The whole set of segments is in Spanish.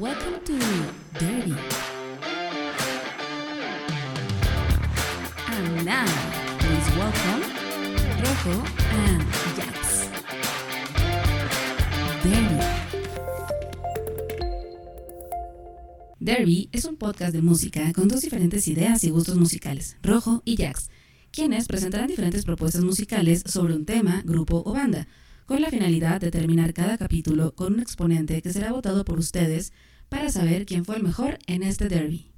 Welcome to Derby. And now, please welcome Rojo and Jax. Derby. Derby es un podcast de música con dos diferentes ideas y gustos musicales, Rojo y Jax, quienes presentarán diferentes propuestas musicales sobre un tema, grupo o banda con la finalidad de terminar cada capítulo con un exponente que será votado por ustedes para saber quién fue el mejor en este derby.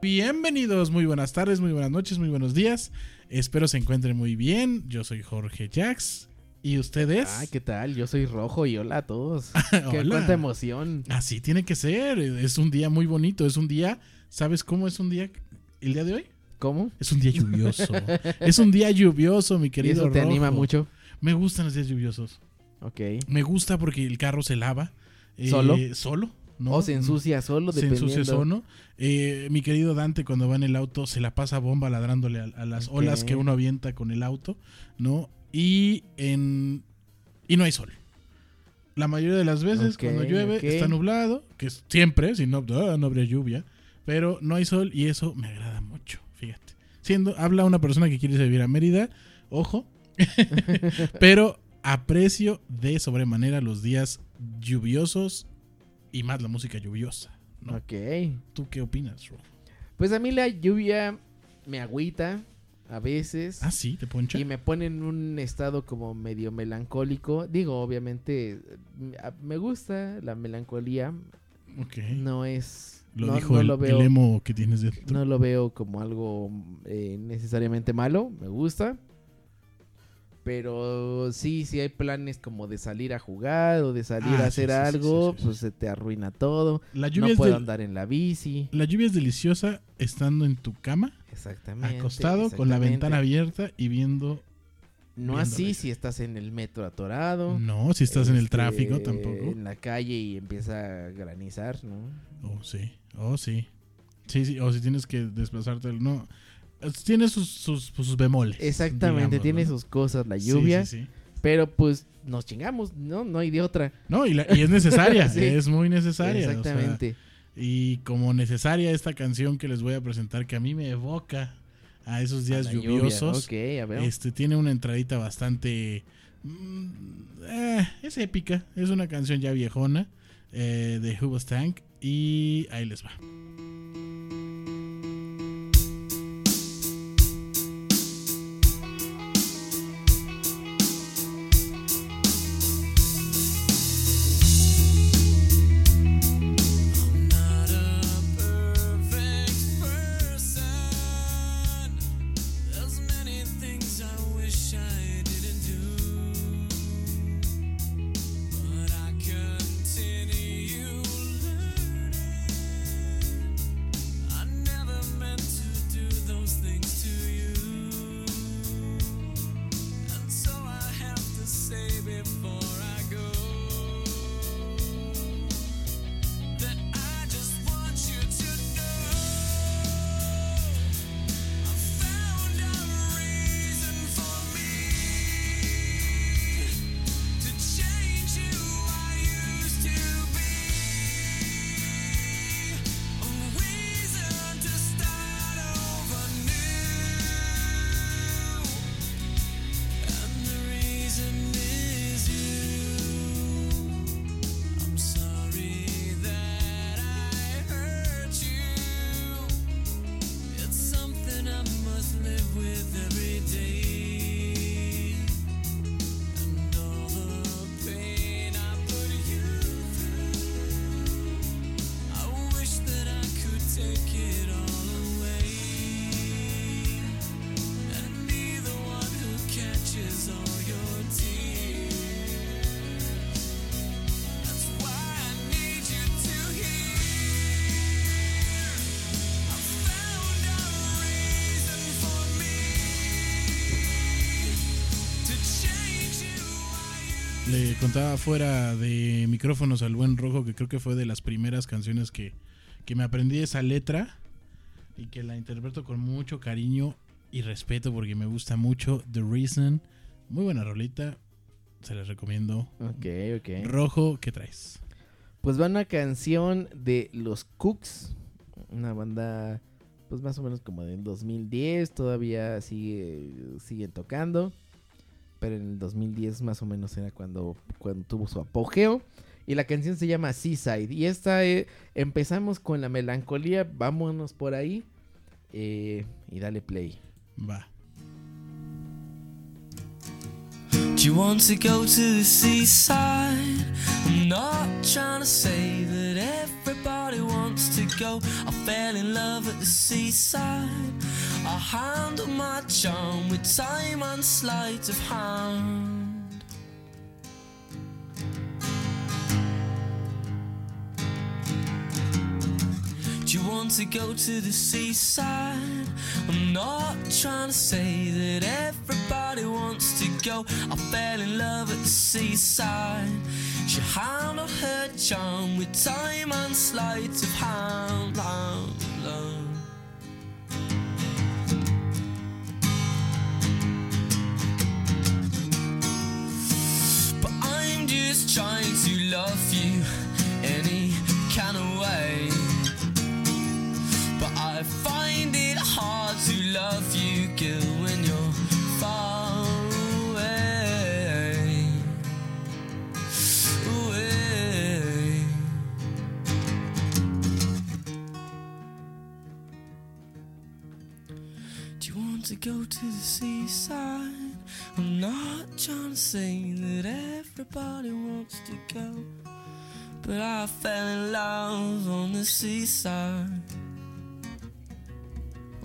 Bienvenidos, muy buenas tardes, muy buenas noches, muy buenos días. Espero se encuentren muy bien. Yo soy Jorge Jax. ¿Y ustedes? Ah, ¿qué tal? Yo soy Rojo y hola a todos. Qué Hola. cuánta emoción. Así tiene que ser. Es un día muy bonito. Es un día. ¿Sabes cómo es un día el día de hoy? ¿Cómo? Es un día lluvioso. es un día lluvioso, mi ¿Y querido eso te anima mucho? Me gustan los días lluviosos. Ok. Me gusta porque el carro se lava. eh, ¿Solo? Solo. ¿no? O se ensucia solo, se ensucia solo. Eh, mi querido Dante cuando va en el auto se la pasa bomba ladrándole a, a las olas que uno avienta con el auto, ¿no? Y en y no hay sol. La mayoría de las veces cuando llueve está nublado, que es siempre, si no ah, no habría lluvia, pero no hay sol y eso me agrada mucho. Siendo habla una persona que quiere vivir a Mérida, ojo, pero aprecio de sobremanera los días lluviosos y más la música lluviosa. ¿no? Ok. ¿Tú qué opinas, Ro? Pues a mí la lluvia me agüita a veces. Ah, sí, te poncha. Y me pone en un estado como medio melancólico. Digo, obviamente, me gusta la melancolía. Ok. No es. Lo no, dijo no el, lo veo. el emo que tienes dentro. No lo veo como algo eh, necesariamente malo, me gusta. Pero sí, sí hay planes como de salir a jugar o de salir Ah, a hacer sí, sí, algo, pues se te arruina todo. La lluvia, No puedo del- andar en la bici. la lluvia es deliciosa estando en tu cama, Exactamente. acostado, con la ventana abierta y viendo. No así si estás en el metro atorado. No, si estás en el este, tráfico tampoco. En la calle y empieza a granizar, ¿no? Oh, sí. Oh, sí. Sí, sí. O si tienes que desplazarte. No. Tiene sus, sus, sus bemoles. Exactamente, digamos, tiene ¿no? sus cosas la lluvia. sí, sí. Pero pues nos chingamos, ¿no? No hay de otra. No, y, la- y es necesaria. Sí. Es muy necesaria. o sea, Exactamente. Y como necesaria esta canción que les voy a presentar, que a mí me evoca a esos días A la lluvia. lluviosos. Este tiene una entradita bastante. mm, eh, es épica. Es una canción ya viejona. eh, de Hubos Tank. Y ahí les va. Le contaba fuera de micrófonos al buen rojo que creo que fue de las primeras canciones que, que me aprendí esa letra y que la interpreto con mucho cariño y respeto porque me gusta mucho The Reason. Muy buena rolita. Se les recomiendo. Ok, ok. Rojo, ¿qué traes? Pues va una canción de los Cooks, una banda pues más o menos como del 2010, todavía sigue siguen tocando, pero en el 2010 más o menos era cuando cuando tuvo su apogeo y la canción se llama Seaside y esta eh, empezamos con la melancolía, vámonos por ahí eh, y dale play. Va. Do you want to go to the seaside? I'm not trying to say that everybody wants to go. I fell in love at the seaside. I handle my charm with time and sleight of hand. Do you want to go to the seaside? I'm not trying to say that everybody wants to go. I fell in love at the seaside. She handled her charm with time and sleight of hand. Love, love. Love you any kind of way. But I find it hard to love you, girl, when you're far away. Away. Do you want to go to the seaside? I'm not trying to say that everybody wants to go. But I fell in love on the seaside.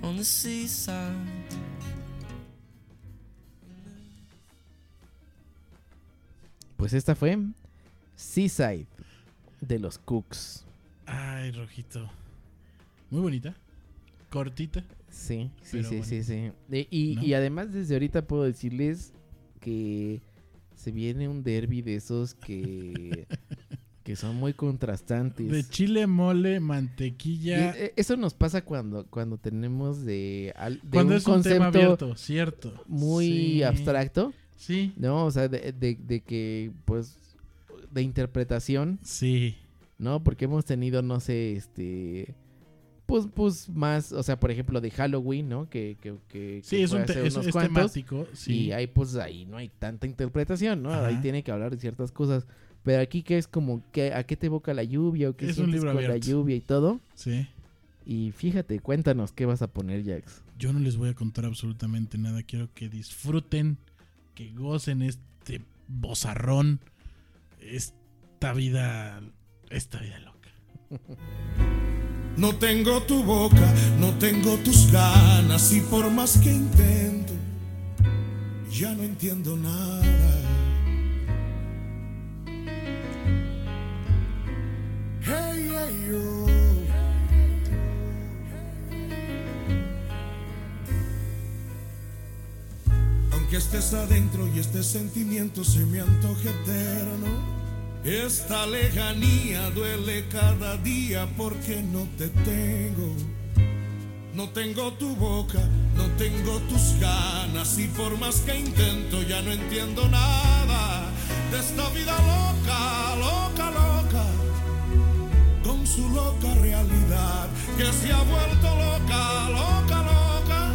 On the seaside. Pues esta fue Seaside de los Cooks. Ay, rojito. Muy bonita. Cortita. Sí, sí, sí, bueno. sí, sí. Y, ¿No? y además desde ahorita puedo decirles que se viene un derby de esos que, que son muy contrastantes. De chile, mole, mantequilla. eh, eso nos pasa cuando, cuando tenemos de, Cuando un es un tema abierto, cierto. muy Sí. abstracto, Sí, ¿no? O sea, de, de- de que, pues, de interpretación, sí. ¿no? Porque hemos tenido, no sé, este... Pues, pues más, o sea, por ejemplo, de Halloween, ¿no? Que, que, que, Sí, que es, un te- es, es temático. Sí. Y ahí pues ahí no hay tanta interpretación, ¿no? Ahí tiene que hablar de ciertas cosas. Pero aquí que es como que a qué te evoca la lluvia o qué Es un libro con la abierto. lluvia y todo. sí. Y fíjate, cuéntanos qué vas a poner, Jax. Yo no les voy a contar absolutamente nada. Quiero que disfruten, que gocen este bozarrón, esta vida, esta vida loca. No tengo tu boca, no tengo tus ganas y por más que intento, ya no entiendo nada. Hey, hey. Aunque estés adentro y este sentimiento se me antoje eterno. Esta lejanía duele cada día porque no te tengo. No tengo tu boca, no tengo tus ganas y por más que intento ya no entiendo nada de esta vida loca, loca, loca, con su loca realidad que se ha vuelto loca, loca, loca.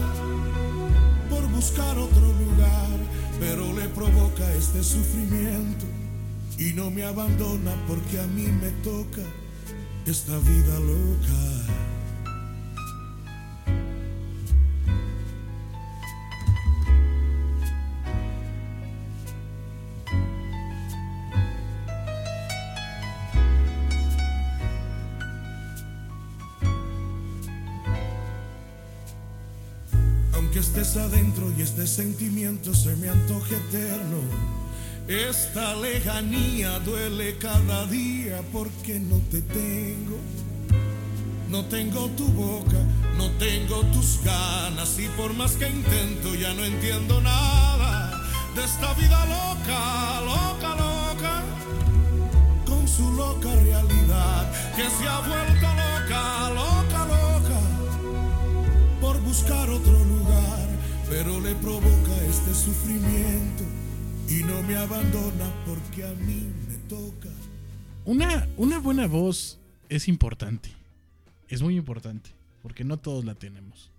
Por buscar otro lugar, pero le provoca este sufrimiento y no me abandona porque a mí me toca esta vida loca. Aunque estés adentro y este sentimiento se me antoje eterno, esta lejanía duele cada día porque no te tengo. No tengo tu boca, no tengo tus ganas y por más que intento ya no entiendo nada de esta vida loca, loca, loca, con su loca realidad que se ha vuelto loca, loca, loca. Por buscar otro lugar, pero le provoca este sufrimiento y no me abandona porque a mí me toca. Una, una buena voz es importante. Es muy importante. Porque no todos la tenemos.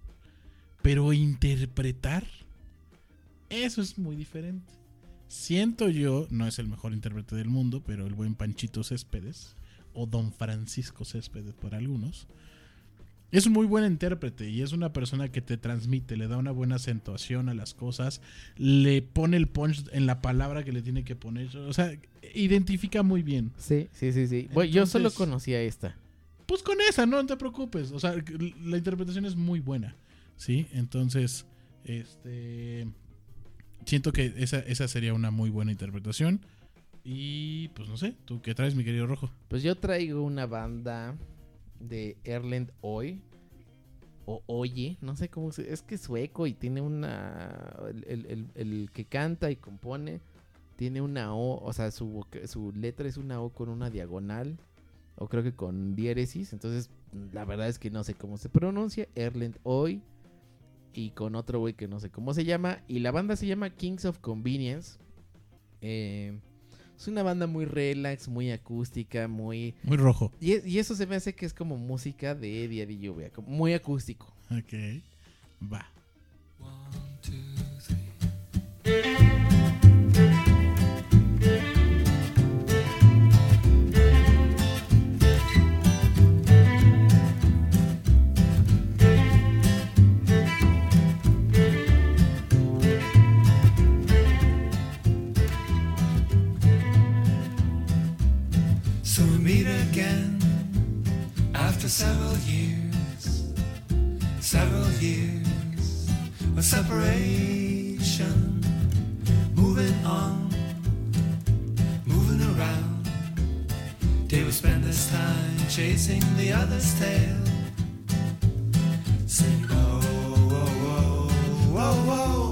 Pero interpretar, eso es muy diferente. Siento yo, no es el mejor intérprete del mundo, pero el buen Panchito Céspedes, o Don Francisco Céspedes por algunos, es un muy buen intérprete y es una persona que te transmite, le da una buena acentuación a las cosas, le pone el punch en la palabra que le tiene que poner, o sea, identifica muy bien. Sí, sí, sí, sí. Bueno, yo solo conocía esta. Pues con esa, no te preocupes. O sea, la interpretación es muy buena. ¿Sí? Entonces, este. Siento que esa, esa sería una muy buena interpretación. Y pues no sé, ¿tú qué traes, mi querido Rojo? Pues yo traigo una banda de Erlend Hoy. O Oye, no sé cómo se... Es que es sueco y tiene una... El, el- el- que canta y compone tiene una O, o sea, su, su letra es una O con una diagonal. O creo que con diéresis. Entonces, la verdad es que no sé cómo se pronuncia. Erlend Hoy. Y con otro güey que no sé cómo se llama. Y la banda se llama Kings of Convenience. Eh, es una banda muy relax, muy acústica, muy... Muy rojo. Y, e- y eso se me hace que es como música de día de lluvia, muy acústico. Ok. Va. Separation, moving on, moving around. Day we spend this time chasing the other's tail. Sing, whoa, whoa, whoa, whoa, whoa.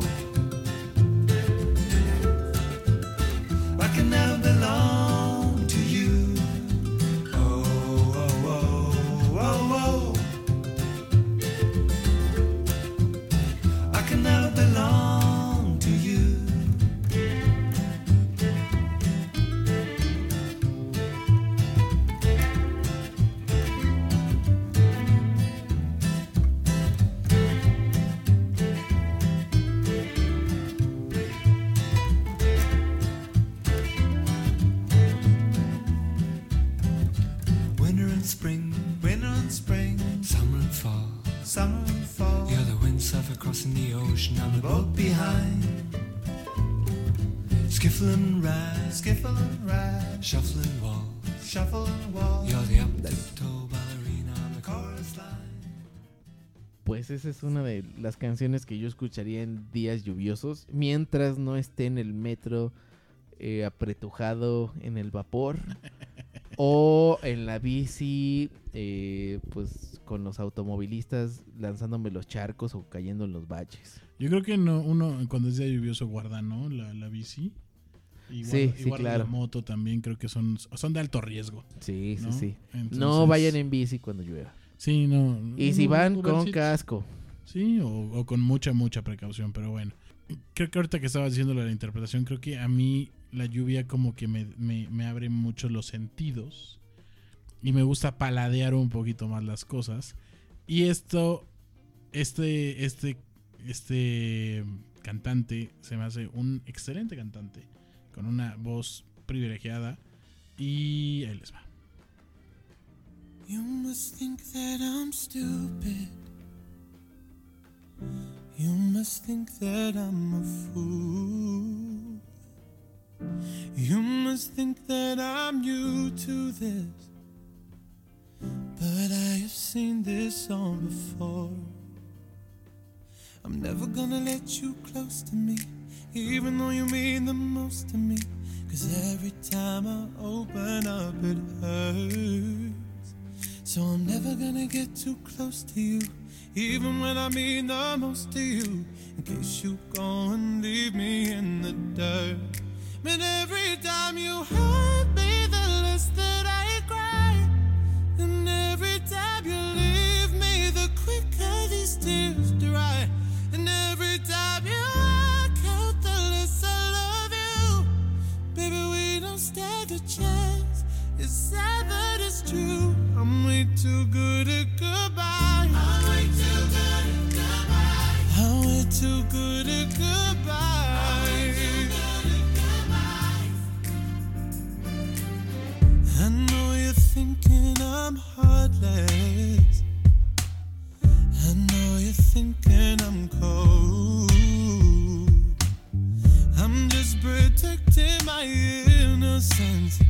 Skiffle ride, skiffle and ride, shuffling wall, shuffle and wall. You're the up toe ballerina on the chorus line. Pues esa es una de las canciones que yo escucharía en días lluviosos, mientras no esté en el metro eh, apretujado en el vapor o en la bici, eh, pues con los automovilistas lanzándome los charcos o cayendo en los baches. Yo creo que no, uno cuando es día lluvioso guarda, ¿no? La, la bici. Y Sí, y sí, claro. La moto también creo que son, son de alto riesgo. Sí, ¿no? sí. No Entonces- vayan en bici cuando llueva. Sí, no. Y si no, van con casco. Sí, o, o con mucha, mucha precaución, pero bueno. Creo que ahorita que estaba diciendo la interpretación, creo que a mí la lluvia como que me, me, me abre mucho los sentidos y me gusta paladear un poquito más las cosas. Y esto, este, este, este cantante se me hace un excelente cantante con una voz privilegiada y ahí les va. You must think that I'm stupid. You must think that I'm a fool. You must think that I'm new to this. But I have seen this song before. I'm never gonna let you close to me, even though you mean the most to me. Cause every time I open up, it hurts. So I'm never gonna get too close to you, even when I mean the most to you. In case you go and leave me in the dirt. But every time you hurt me, the less that I cry. And every time you leave me, the quicker these tears chance is sad, but it's true. I'm way too good at goodbye. I'm way too good at goodbye. I'm way too good at goodbye. I know you're thinking I'm heartless. I know you're thinking I'm cold. I'm just protecting my innocence.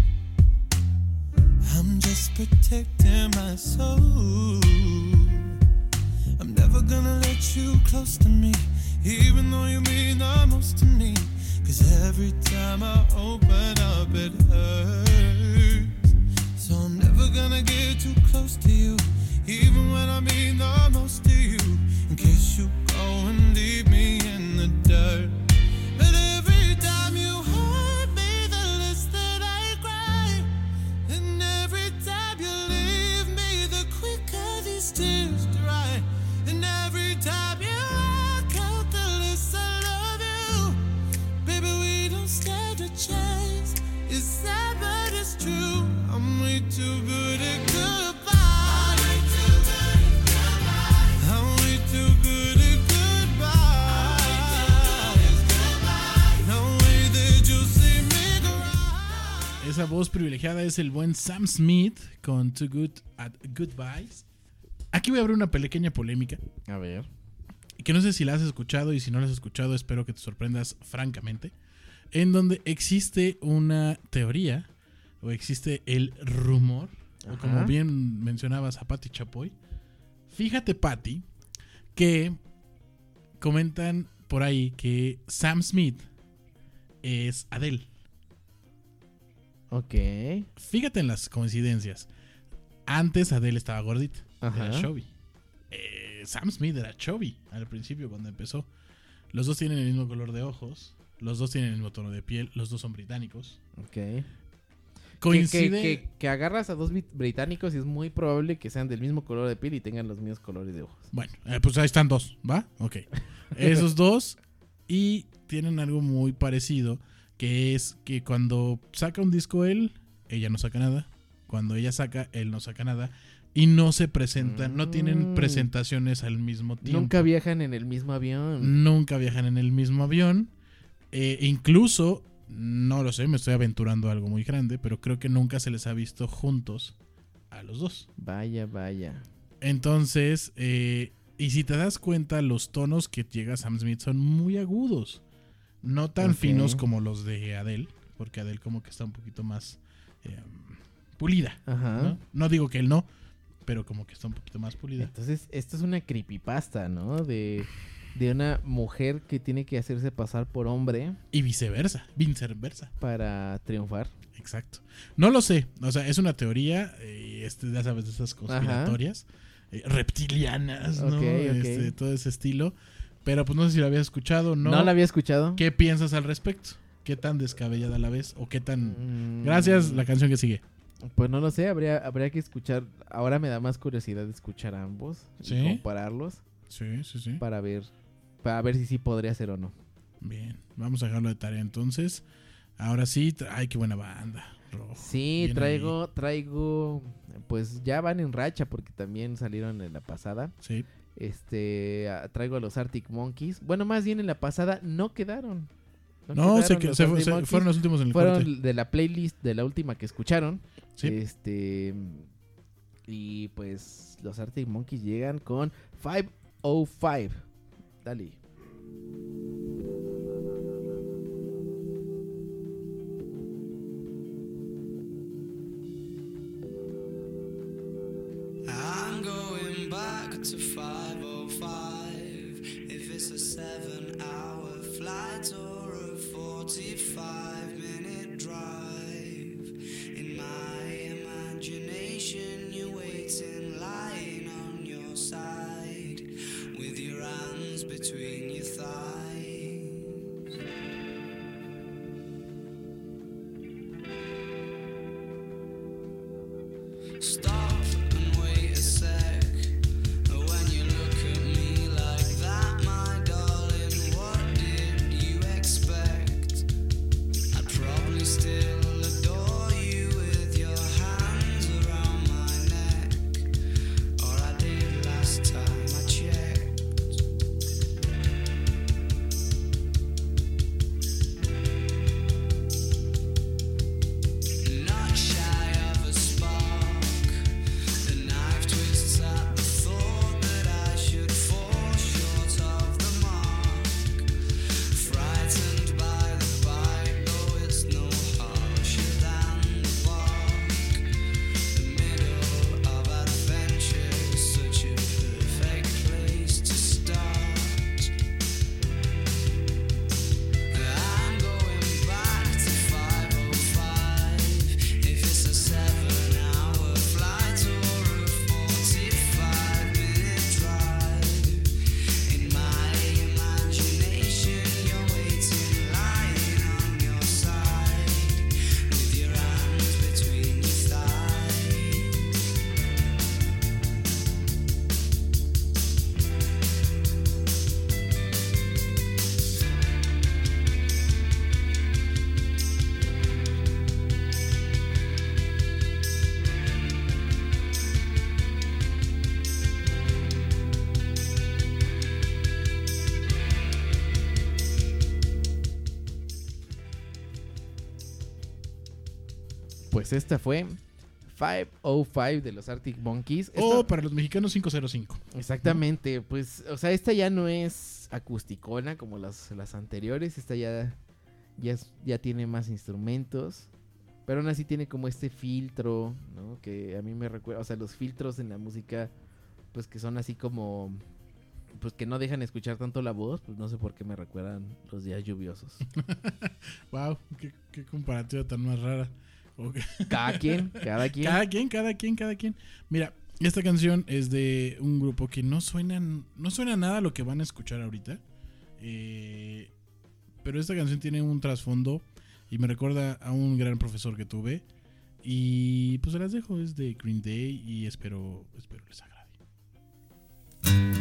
Protecting my soul. I'm never gonna let you close to me, even though you mean the most to me. Cause every time I open up, it hurts. So I'm never gonna get too close to you, even when I mean the most to you. In case you go and leave me in the dirt. Esa voz privilegiada es el buen Sam Smith con Too Good at Goodbyes. Aquí voy a abrir una pequeña polémica. A ver. que no sé si la has escuchado y si no la has escuchado espero que te sorprendas francamente, en donde existe una teoría o existe el rumor, o como bien mencionabas a Patty Chapoy. Fíjate, Patty, que comentan por ahí que Sam Smith es Adele. Ok. Fíjate en las coincidencias. Antes Adele estaba gordita, Ajá. era chubby. Eh, Sam Smith era chubby al principio cuando empezó. Los dos tienen el mismo color de ojos, los dos tienen el mismo tono de piel, los dos son británicos. Ok. Coincide. que- que- que agarras a dos brit- británicos y es muy probable que sean del mismo color de piel y tengan los mismos colores de ojos. Bueno, eh, pues ahí están dos, ¿va? Ok. Esos dos. Y tienen algo muy parecido. Que es que cuando saca un disco él, ella no saca nada. Cuando ella saca, él no saca nada. Y no se presentan, no tienen Mm. presentaciones al mismo tiempo. Nunca viajan en el mismo avión. Nunca viajan en el mismo avión. Eh, incluso, no lo sé, me estoy aventurando a algo muy grande, pero creo que nunca se les ha visto juntos a los dos. Vaya, vaya. Entonces, eh, y si te das cuenta, los tonos que llega Sam Smith son muy agudos. No tan finos como los de Adele, porque Adele como que está un poquito más eh, pulida. Ajá. ¿no? No digo que él no, pero como que está un poquito más pulida. Entonces, esto es una creepypasta, ¿no? De, de una mujer que tiene que hacerse pasar por hombre Y viceversa, viceversa. para triunfar. Exacto. No lo sé. O sea, es una teoría, eh, este, ya sabes, de esas conspiratorias, eh, reptilianas, ¿no? Ok, ok. Este, todo ese estilo. Pero pues no sé si lo habías escuchado, ¿no? ¿No, la había escuchado? ¿Qué piensas al respecto? ¿Qué tan descabellada la ves? ¿O qué tan... Mm, Gracias, la canción que sigue. Pues no lo sé, habría, habría que escuchar. Ahora me da más curiosidad escuchar a ambos Sí. y compararlos Sí, sí, sí. para ver, para ver si sí podría ser o no. Bien, vamos a dejarlo de tarea entonces. Ahora sí, ay, qué buena banda. Rojo. Sí, Bien traigo, traigo, pues ya van en racha porque también salieron en la pasada. Sí, Este, traigo a los Arctic Monkeys. Bueno, más bien en la pasada no quedaron. no, quedaron que- se, se- fueron los últimos en el Fueron corte. de la playlist de la última que escucharon. Sí. Este. Y pues los Arctic Monkeys llegan con 505. Dale. Back to 505. If it's a seven hour flight or a 45 minute drive. In my imagination, you're waiting, lying on your side. With your hands between your thighs. Pues esta fue 505 de los Arctic Monkeys. Esta- O para los mexicanos 505. Exactamente, pues, o sea, esta ya no es acusticona como las, las anteriores, esta ya, ya, es- ya tiene más instrumentos, pero aún así tiene como este filtro, ¿no? Que a mí me recuerda, o sea, los filtros en la música, pues que son así como, pues que no dejan escuchar tanto la voz, pues no sé por qué me recuerdan los días lluviosos. Wow, qué, qué comparativa tan más rara. Cada quien, cada quien. Cada quien, cada quien, cada quien. Mira, esta canción es de un grupo que no suena, no suena nada a lo que van a escuchar ahorita. Eh, pero esta canción tiene un trasfondo y me recuerda a un gran profesor que tuve. Y pues se las dejo, es de Green Day y espero, espero les agrade.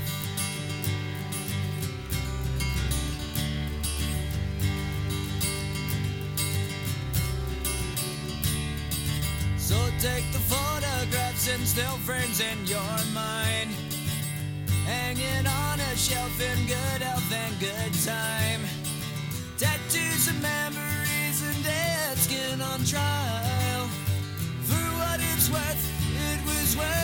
Take the photographs and still frames in your mind. Hanging on a shelf in good health and good time. Tattoos and memories and dead skin on trial. For what it's worth, it was worth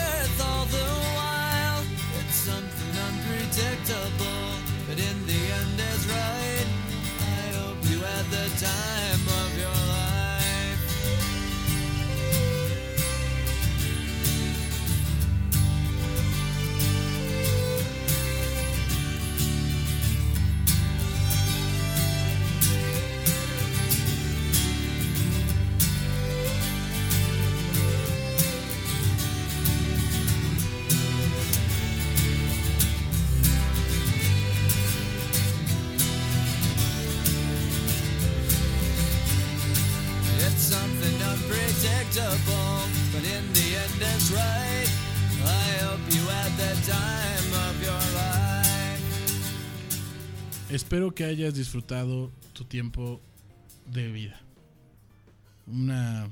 Espero que hayas disfrutado tu tiempo de vida. Una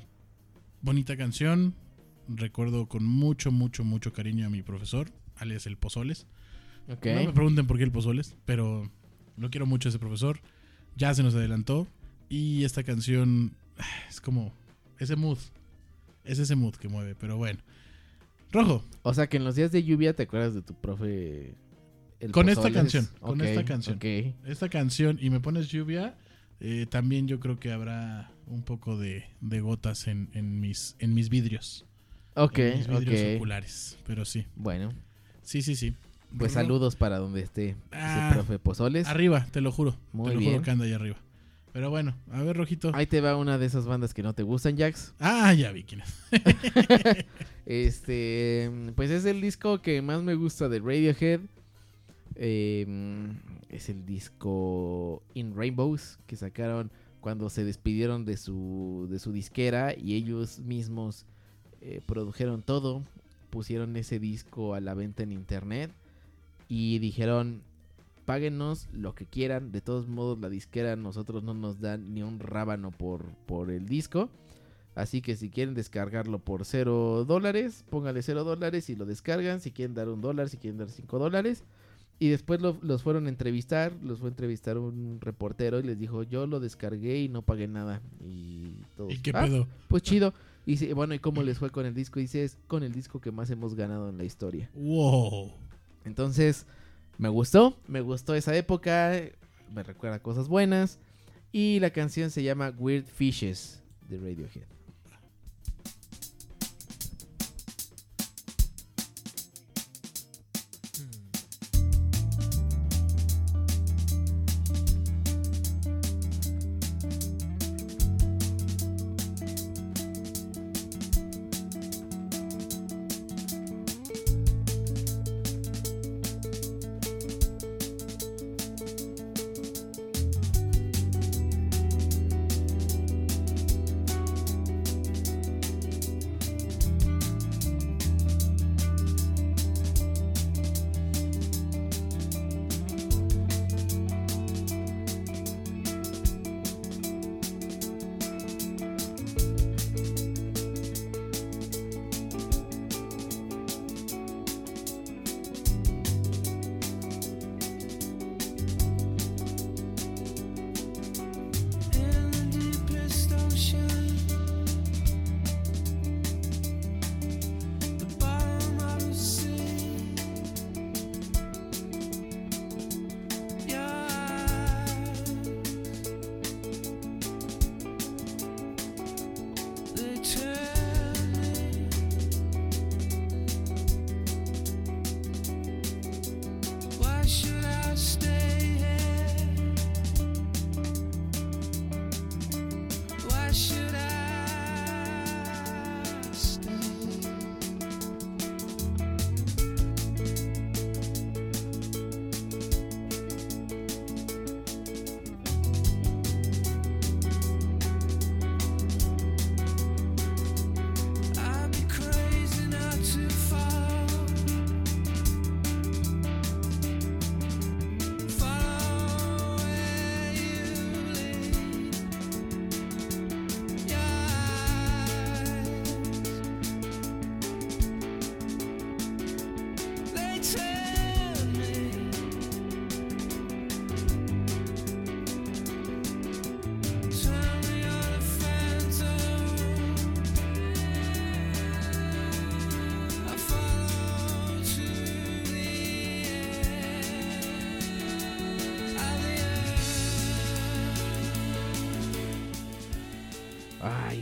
bonita canción. Recuerdo con mucho, mucho, mucho cariño a mi profesor, alias el Pozoles. Ok. No me pregunten por qué el Pozoles, pero lo quiero mucho ese profesor. Ya se nos adelantó. Y esta canción ah, es como ese mood. Es ese mood que mueve, pero bueno. Rojo, O sea que en los días de lluvia te acuerdas de tu profe. El Con esta canción, con esta canción. Esta canción y me pones lluvia, eh, también yo creo que habrá un poco de, de gotas en, en mis, en mis vidrios. Ok, en mis vidrios oculares. Pero sí, Bueno, sí, sí, sí. pues saludos para donde esté Ah, ese profe Pozoles. Arriba, te lo juro. Muy te lo bien. juro que anda ahí arriba. Pero bueno, a ver, Rojito. Ahí te va una de esas bandas que no te gustan, Jax. Ah, ya vi quién es. Este, pues es el disco que más me gusta de Radiohead. Eh, es el disco In Rainbows que sacaron cuando se despidieron de su, de su disquera y ellos mismos eh, produjeron todo. Pusieron ese disco a la venta en internet y dijeron, páguenos lo que quieran. De todos modos, la disquera nosotros no nos dan ni un rábano por, por el disco. Así que si quieren descargarlo por 0 dólares, póngale 0 dólares y lo descargan. Si quieren dar un dólar, si quieren dar 5 dólares. Y después lo- los fueron a entrevistar, los fue a entrevistar un reportero y les dijo, yo lo descargué y no pagué nada. Y todos, ¿Y qué "Ah, pedo? Pues chido. Y bueno, ¿y cómo les fue con el disco? Dice, es con el disco que más hemos ganado en la historia. Wow. Entonces, me gustó, me gustó esa época, me recuerda cosas buenas. Y la canción se llama Weird Fishes de Radiohead.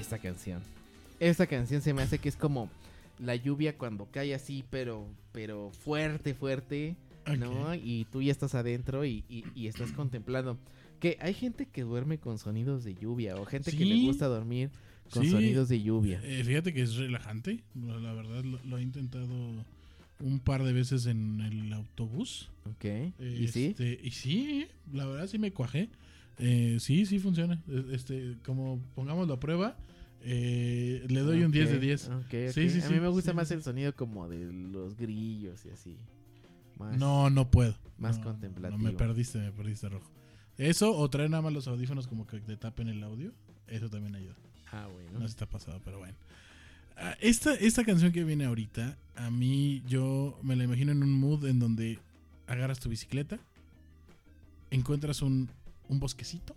Esta canción. Esta canción se me hace que es como la lluvia cuando cae así, pero, pero fuerte, fuerte, ¿no? Y tú ya estás adentro y, y- y estás contemplando. Que hay gente que duerme con sonidos de lluvia o gente que le gusta dormir con Sí. sonidos de lluvia. Eh, fíjate que es relajante. La la verdad lo, lo he intentado un par de veces en el autobús. Ok. ¿Y sí? Este, Y sí, la verdad sí me cuajé. Eh, sí, sí funciona. Eh, Este, como pongámoslo a prueba, eh, le doy un 10 de Ok, 10. ok, Sí, sí, A mí sí, me gusta más el sonido como de los grillos y así. Más- No, no puedo. más No, contemplativo. No, me perdiste, me perdiste rojo. Eso o traer nada más los audífonos como que te tapen el audio. Eso también ayuda. Ah, bueno. No está pasado, pero bueno. Ah, Esta, esta canción que viene ahorita, a mí yo me la imagino en un mood en donde agarras tu bicicleta, encuentras un, un bosquecito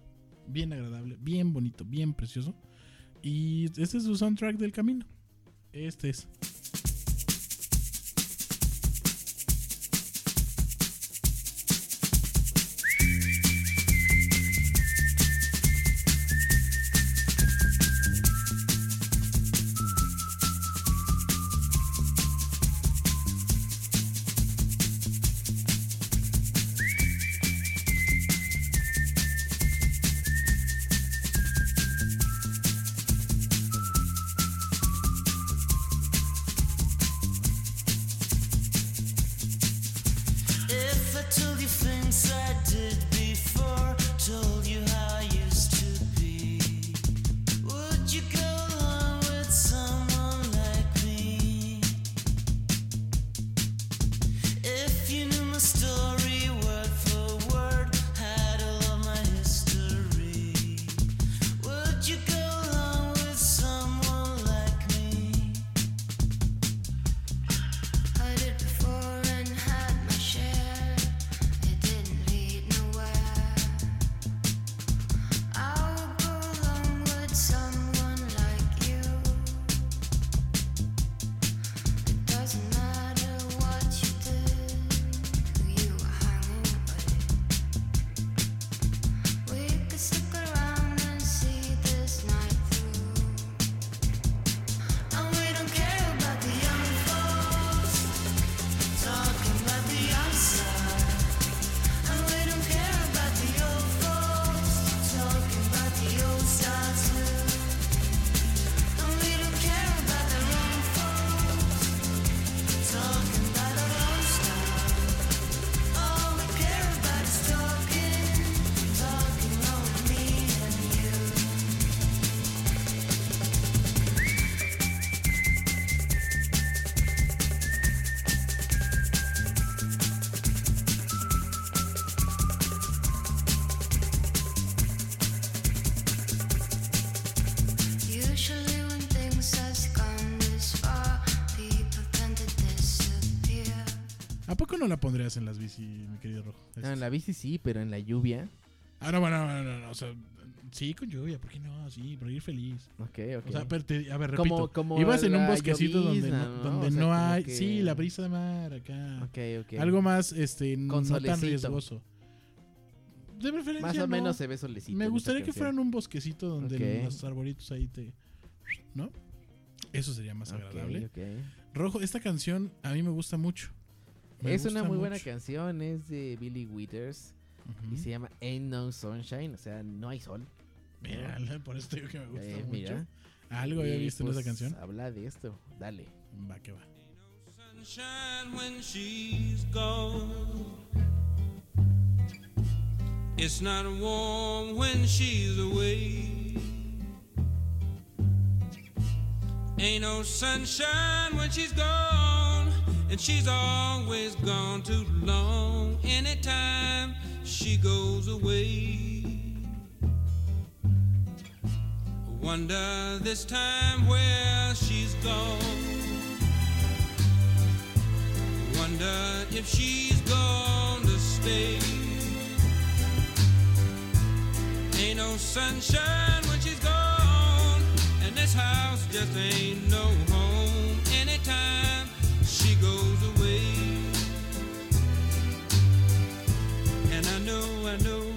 bien agradable, bien bonito, bien precioso. Y este es su soundtrack del camino. Este es. No la pondrías en las bici, mi querido rojo? No, en la bici sí, pero en la lluvia. Ah, no, bueno, no, no, no, o sea, sí, con lluvia, ¿por qué no? Sí, para ir feliz. Ok, ok. O sea, pero te- a ver, repito. como ibas en un bosquecito donde llovizna, no, ¿no? donde O sea, no hay. que- Sí, la brisa de mar acá. ok, ok. Algo más, este, Con no tan solecito. riesgoso. De preferencia. Más o no. menos se ve solecito. en Me gustaría que canción. fueran un bosquecito donde los arbolitos ahí te. ¿No? Eso sería más agradable. Rojo, esta canción a mí me gusta mucho. Me Es una muy buena mucho. canción, es de Billy Withers Ujú. y se llama Ain't No Sunshine, o sea, no hay sol. Mira, por eso te digo que me gusta Eh, mucho. mira. Algo había visto en pues, esa canción. Habla de esto, dale. Va que va. sunshine when she's gone. It's not warm when she's away. Ain't no sunshine when she's gone, and she's always gone too long. Anytime she goes away, wonder this time where she's gone. Wonder if she's gonna stay. Ain't no sunshine when she's gone, and this house just ain't no home. Anytime she goes away, and I know, I know,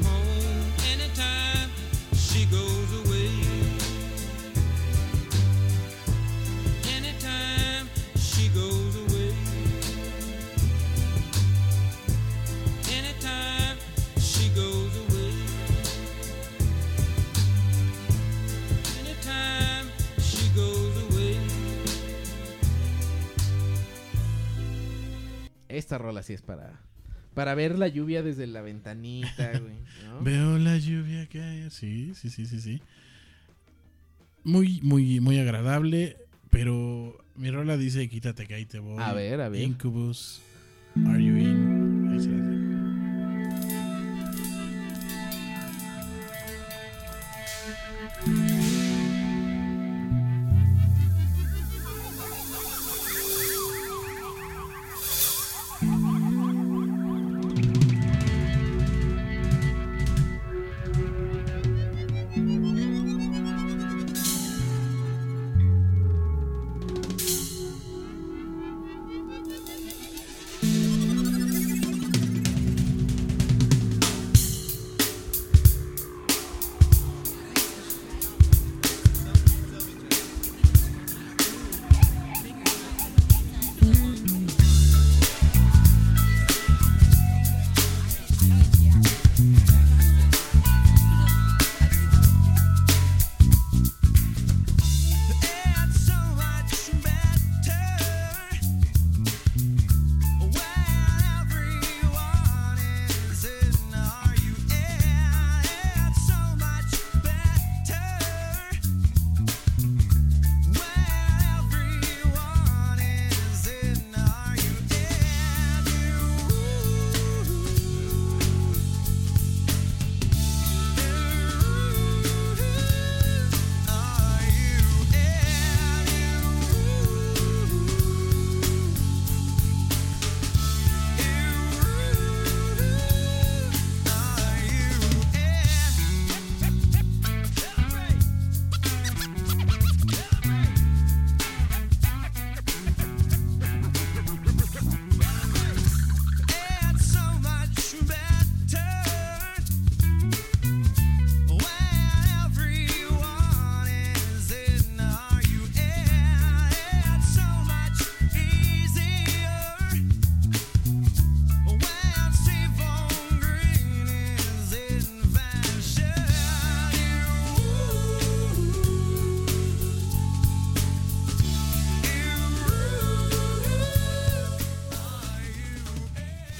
Esta rola sí es para, para ver la lluvia desde la ventanita, güey. ¿no? Veo la lluvia que hay. Sí, sí, sí, sí, sí. Muy, muy, muy agradable. Pero mi rola dice quítate que ahí te voy. A ver, a ver. Incubus. Are you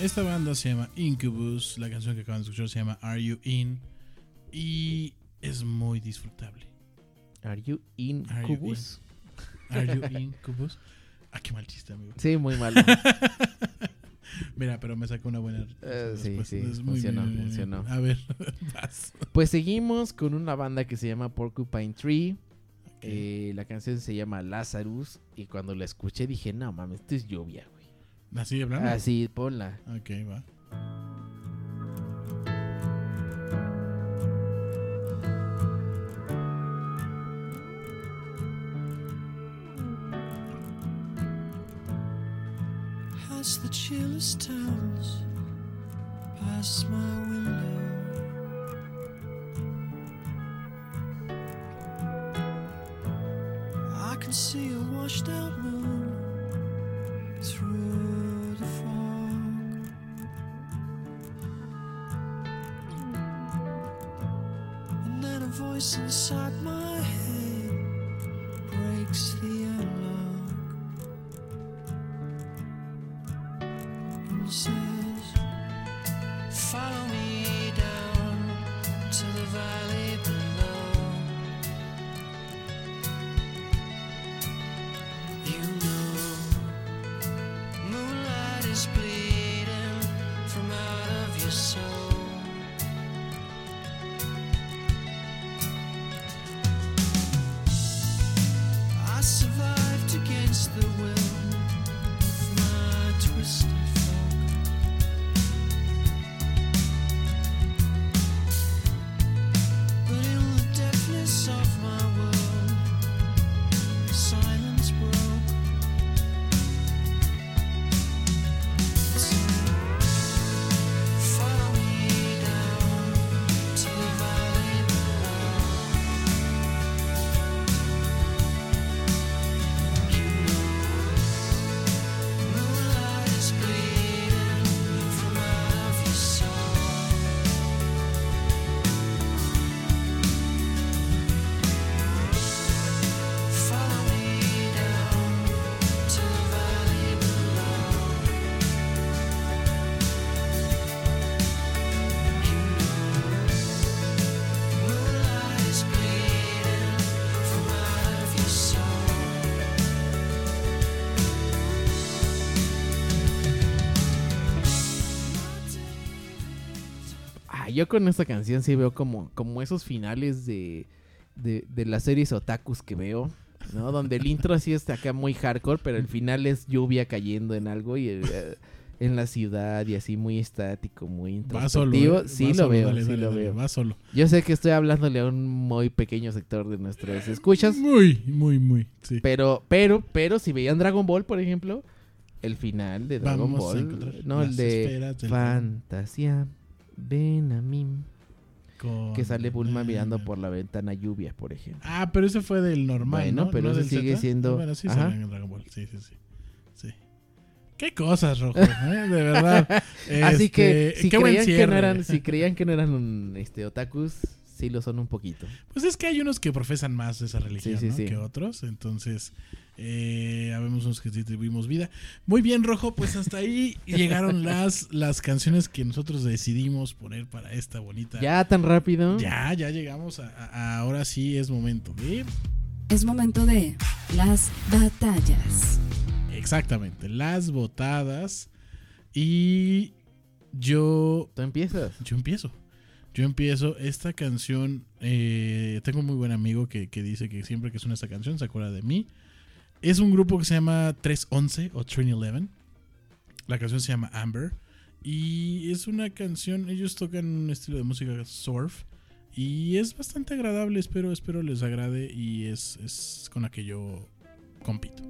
Esta banda se llama Incubus. La canción que acaban de escuchar se llama Are You In? Y es muy disfrutable. Are you in Are you Cubus? Are You Incubus? Ah, qué mal chiste, amigo. Sí, muy malo. Mira, pero me sacó una buena. Eh, sí, sí, muy funcionó, bien. funcionó. A ver, vas. Pues seguimos con una banda que se llama Porcupine Tree. Eh, la canción se llama Lazarus. Y cuando la escuché dije, no mames, esto es lluvia. ¿Así de plano? Así, ponla. Ok, va. As the chillest towers pass my window, I can see a washed out moon voice inside my yo con esta canción sí veo como, como esos finales de, de, de las series otakus que veo, ¿no? Donde el intro así está acá muy hardcore, pero el final es lluvia cayendo en algo y eh, en la ciudad y así muy estático, muy Va solo. introspectivo. eh, sí va lo solo, veo, dale, sí dale, lo dale, veo. Va solo. Yo sé que estoy hablándole a un muy pequeño sector de nuestros escuchas, Muy, muy, muy. Sí. pero, pero, pero si veían Dragon Ball, por ejemplo, el final de Dragon Vamos Ball, no el de Fantasía, ven a mí, Con- que sale Bulma mirando por la ventana lluvia, por ejemplo. Ah, pero ese fue del normal, Bueno, ¿no? pero ¿No ese sigue Z? siendo- Bueno, sí Ajá. en Dragon Ball. Sí, sí, sí. Sí. Qué cosas, Rojo, ¿eh? De verdad. Así que Este, si creían que no eran, si creían que no eran un, este otakus, sí lo son un poquito. Pues es que hay unos que profesan más esa religión Sí, sí, ¿no? sí. que otros. Entonces, eh, habemos unos que tuvimos vida. Muy bien, Rojo. Pues hasta ahí llegaron las, las canciones que nosotros decidimos poner para esta bonita. Ya tan rápido. Ya, ya llegamos a, a- a- ahora sí es momento de. Es momento de las batallas. Exactamente, las botadas. Y yo Tú empiezas. Yo empiezo. Yo empiezo. Esta canción. eh, tengo un muy buen amigo que, que dice que siempre que suena esta canción se acuerda de mí. Es un grupo que se llama 311 o 311. La canción se llama Amber. Y es una canción. Ellos tocan un estilo de música surf. Y es bastante agradable. Espero, espero les agrade. Y es, es con la que yo compito.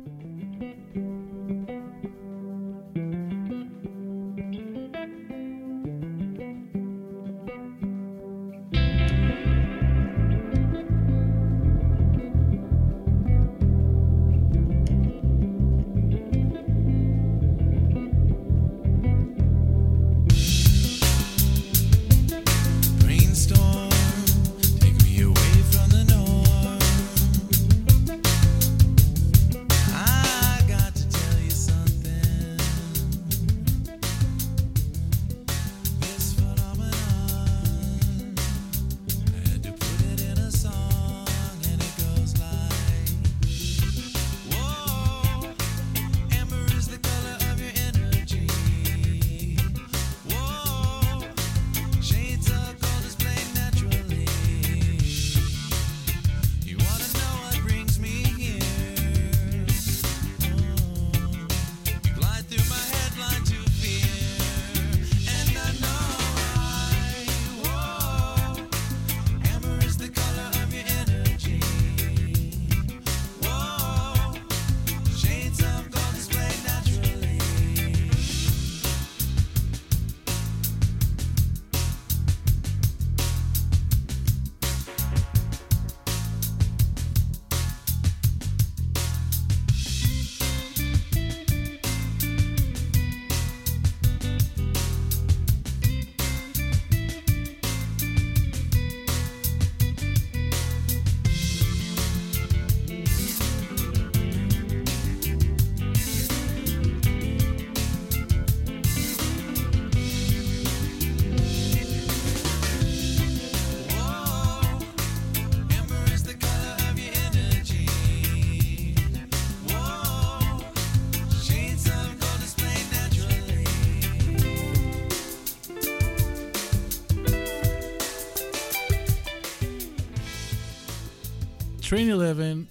Train 11,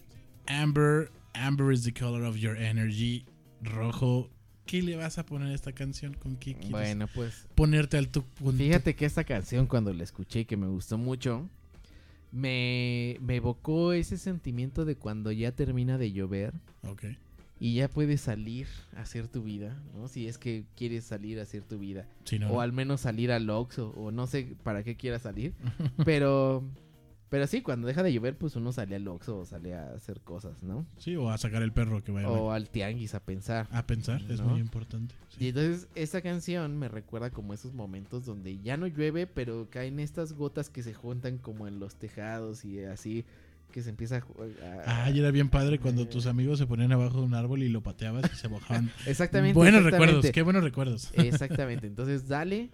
Amber, Amber is the color of your energy. Rojo, ¿qué le vas a poner a esta canción? ¿Con qué quieres Bueno, pues ponerte al tu punto? Fíjate que esta canción cuando la escuché que me gustó mucho, me, me evocó ese sentimiento de cuando ya termina de llover Ok. y ya puedes salir a hacer tu vida, ¿no? Si es que quieres salir a hacer tu vida. Sí, no, O no. al menos salir al Oxxo, o no sé para qué quieras salir. pero, pero sí, cuando deja de llover, pues uno sale al Oxxo o sale a hacer cosas, ¿no? Sí, o a sacar el perro que vaya O al tianguis a pensar. a pensar, es muy importante. sí. Y entonces esta canción me recuerda como esos momentos donde ya no llueve, pero caen estas gotas que se juntan como en los tejados y así, que se empieza a... a- Ah, y era bien padre cuando Eh. tus amigos se ponían abajo de un árbol y lo pateabas y se mojaban. Exactamente. buenos exactamente. recuerdos, qué buenos recuerdos. Exactamente, entonces dale.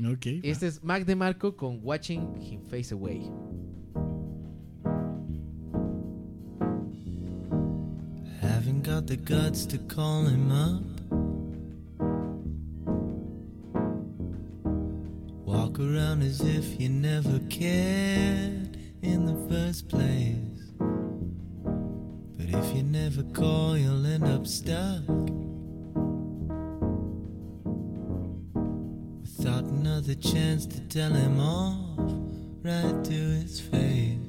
Ok. va. Este es Mac DeMarco con Watching Him Face Away. Haven't got the guts to call him up. walk around as if you never cared in the first place. But if you never call, you'll end up stuck. Another chance to tell him off right to his face.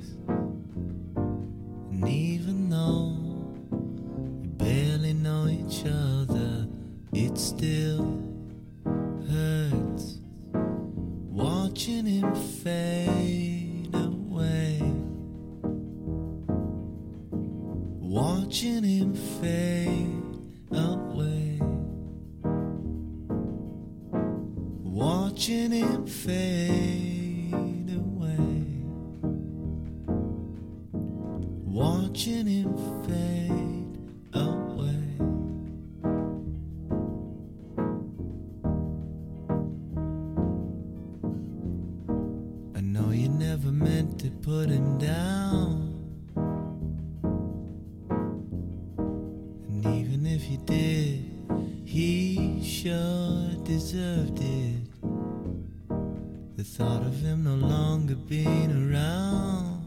Him no longer being around.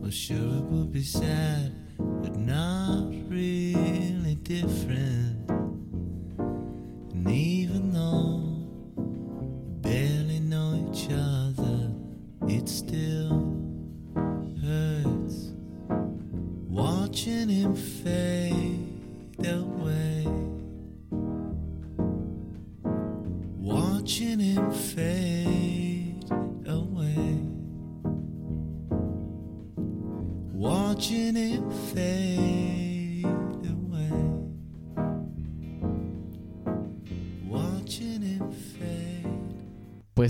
Well, sure, it would be sad, but not really different.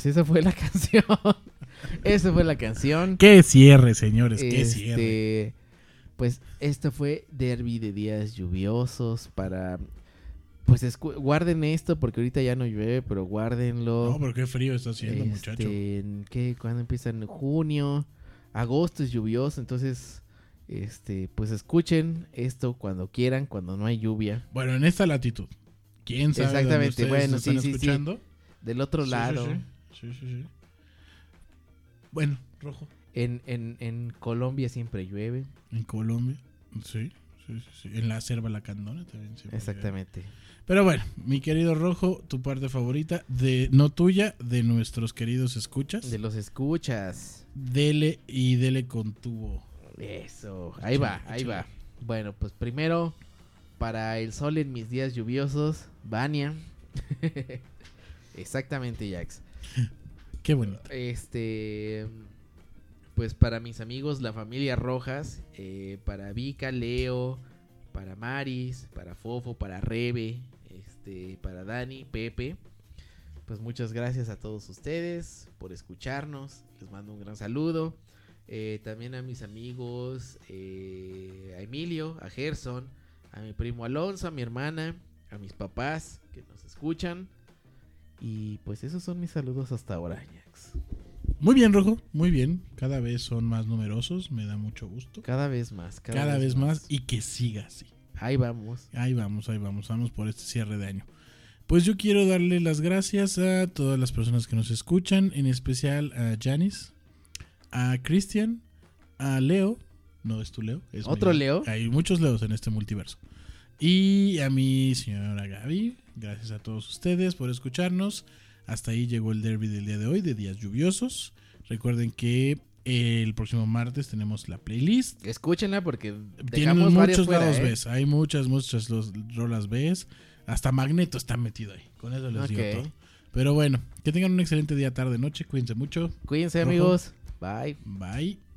Pues esa fue la canción. esa fue la canción. Qué cierre, señores, qué cierre. Este, pues esto fue Derby de días lluviosos para pues escu- guarden esto porque ahorita ya no llueve, pero guárdenlo. No, pero qué frío está haciendo, muchacho. Este, ¿en qué? ¿Cuándo empieza? En junio. Agosto es lluvioso, entonces este pues escuchen esto cuando quieran, cuando no hay lluvia. Bueno, en esta latitud. ¿Quién sabe dónde Exactamente, ustedes bueno, sí, sí. escuchando? Del otro sí, lado, sí. Sí, sí, sí. Bueno, rojo. En, en, en Colombia siempre llueve. En Colombia. Sí, sí, sí, sí. En la selva la candona también. siempre Exactamente. llueve. Pero bueno, mi querido rojo, tu parte favorita, de no tuya, de nuestros queridos escuchas. De los escuchas. Dele y dele con tubo. Eso, ahí va, ahí va. Bueno, pues primero, para el sol en mis días lluviosos, Vania. Exactamente, Jax. Qué bonito. Este, pues para mis amigos, la familia Rojas, eh, para Vika, Leo, para Maris, para Fofo, para Rebe, este, para Dani, Pepe. Pues muchas gracias a todos ustedes por escucharnos. Les mando un gran saludo. Eh, también a mis amigos, eh, a Emilio, a Gerson, a mi primo Alonso, a mi hermana, a mis papás que nos escuchan. Y pues esos son mis saludos hasta ahora, Jax. Muy bien, rojo. Muy bien. Cada vez son más numerosos. Me da mucho gusto. Cada vez más. Cada, Cada, vez más. Y que siga así. Ahí vamos. Ahí vamos, ahí vamos, vamos por este cierre de año. Pues yo quiero darle las gracias a todas las personas que nos escuchan, en especial a Janice, a Christian, a Leo, no es tu Leo, es mi ¿Otro Leo? Hay muchos Leos en este multiverso. Y a mi señora Gaby, gracias a todos ustedes por escucharnos. Hasta ahí llegó el derby del día de hoy, de días lluviosos. Recuerden que el próximo martes tenemos la playlist. Escúchenla porque Tienen dejamos varias muchos fuera, lados ¿eh? Bs. Hay muchas, muchas los, rolas Bs. Hasta Magneto está metido ahí. Con eso les digo todo. Pero bueno, que tengan un excelente día, tarde, noche. Cuídense mucho. Cuídense, Rojo. amigos. Bye. Bye.